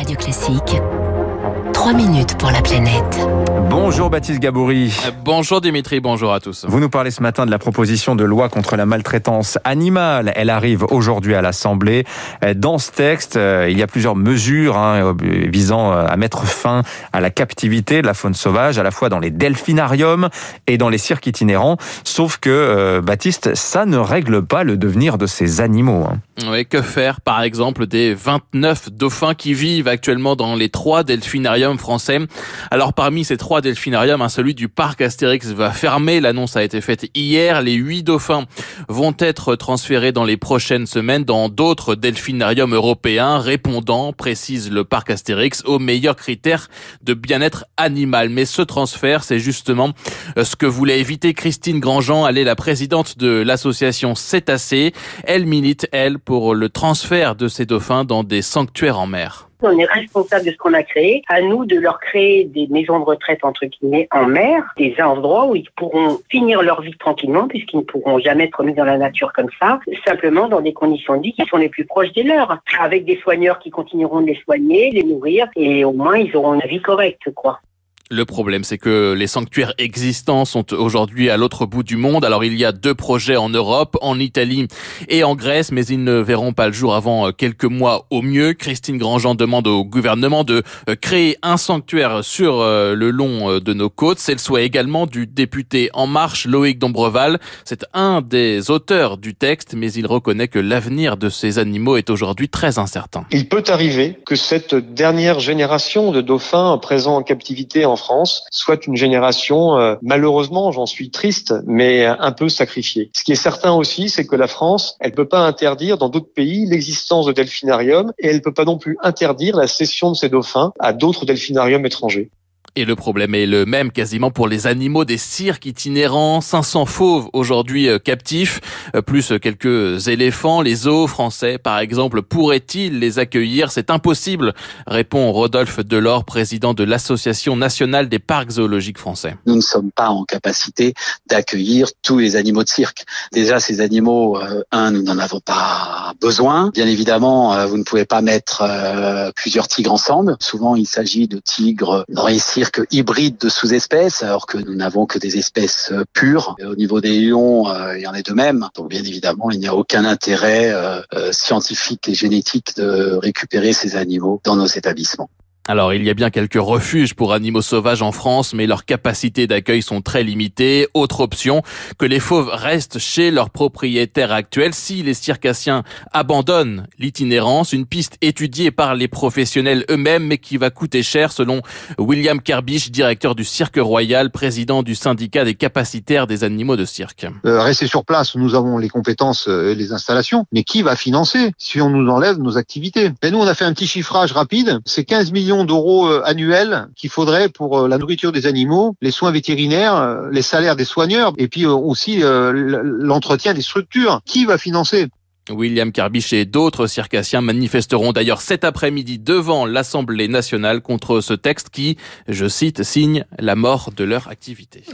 Radio Classique. 3 minutes pour la planète. Bonjour Baptiste Gabouri. Euh, bonjour Dimitri, bonjour à tous. Vous nous parlez ce matin de la proposition de loi contre la maltraitance animale. Elle arrive aujourd'hui à l'Assemblée. Euh, dans ce texte, euh, il y a plusieurs mesures hein, visant à mettre fin à la captivité de la faune sauvage, à la fois dans les delphinariums et dans les cirques itinérants. Sauf que, Baptiste, ça ne règle pas le devenir de ces animaux. Hein. Oui, que faire par exemple des 29 dauphins qui vivent actuellement dans les trois delphinariums Alors parmi ces trois delphinariums, hein, celui du parc Astérix va fermer. L'annonce a été faite hier. Les huit dauphins vont être transférés dans les prochaines semaines dans d'autres delphinariums européens répondant, précise le parc Astérix, aux meilleurs critères de bien-être animal. Mais ce transfert, c'est justement euh, ce que voulait éviter Christine Grandjean. Elle est la présidente de l'association Cétacé. Elle milite, elle, pour le transfert de ces dauphins dans des sanctuaires en mer. On est responsable de ce qu'on a créé. À nous de leur créer des maisons de retraite entre guillemets en mer, des endroits où ils pourront finir leur vie tranquillement puisqu'ils ne pourront jamais être mis dans la nature comme ça, simplement dans des conditions de vie qui sont les plus proches des leurs, avec des soigneurs qui continueront de les soigner, les nourrir et au moins ils auront une vie correcte quoi. Le problème, c'est que les sanctuaires existants sont aujourd'hui à l'autre bout du monde. Alors il y a deux projets en Europe, en Italie et en Grèce, mais ils ne verront pas le jour avant euh, quelques mois au mieux. Christine Grandjean demande au gouvernement de euh, créer un sanctuaire sur euh, le long de nos côtes. C'est le souhait également du député En Marche, Loïc Dombreval. C'est un des auteurs du texte, mais il reconnaît que l'avenir de ces animaux est aujourd'hui très incertain. Il peut arriver que cette dernière génération de dauphins présents en captivité en France soit une génération, euh, malheureusement, j'en suis triste, mais un peu sacrifiée. Ce qui est certain aussi, c'est que la France, elle peut pas interdire dans d'autres pays l'existence de delphinariums et elle peut pas non plus interdire la cession de ces dauphins à d'autres delphinariums étrangers. Et le problème est le même quasiment pour les animaux des cirques itinérants. 500 fauves aujourd'hui euh, captifs, euh, plus quelques éléphants. Les zoos français, par exemple, pourraient-ils les accueillir? C'est impossible, répond Rodolphe Delors, président de l'Association nationale des parcs zoologiques français. Nous ne sommes pas en capacité d'accueillir tous les animaux de cirque. Déjà, ces animaux, euh, un, nous n'en avons pas besoin. Bien évidemment, vous ne pouvez pas mettre plusieurs tigres ensemble. Souvent, il s'agit de tigres dans les cirques que hybride de sous-espèces, alors que nous n'avons que des espèces euh, pures. au niveau des lions, euh, il y en est de même. Donc bien évidemment, il n'y a aucun intérêt euh, scientifique et génétique de récupérer ces animaux dans nos établissements. Alors, il y a bien quelques refuges pour animaux sauvages en France, mais leurs capacités d'accueil sont très limitées. Autre option, que les fauves restent chez leurs propriétaires actuels si les circassiens abandonnent l'itinérance, une piste étudiée par les professionnels eux-mêmes, mais qui va coûter cher selon William Kerbisch, directeur du Cirque Royal, président du syndicat des capacitaires des animaux de cirque. Euh, rester sur place, nous avons les compétences et les installations, mais qui va financer si on nous enlève nos activités? Et nous, on a fait un petit chiffrage rapide, c'est 15 millions d'euros euh, annuels qu'il faudrait pour euh, la nourriture des animaux, les soins vétérinaires, euh, les salaires des soigneurs et puis aussi l'entretien des structures. Qui va financer? William Carbiche et d'autres circassiens manifesteront d'ailleurs cet après-midi devant l'Assemblée nationale contre ce texte qui, je cite, signe la mort de leur activité.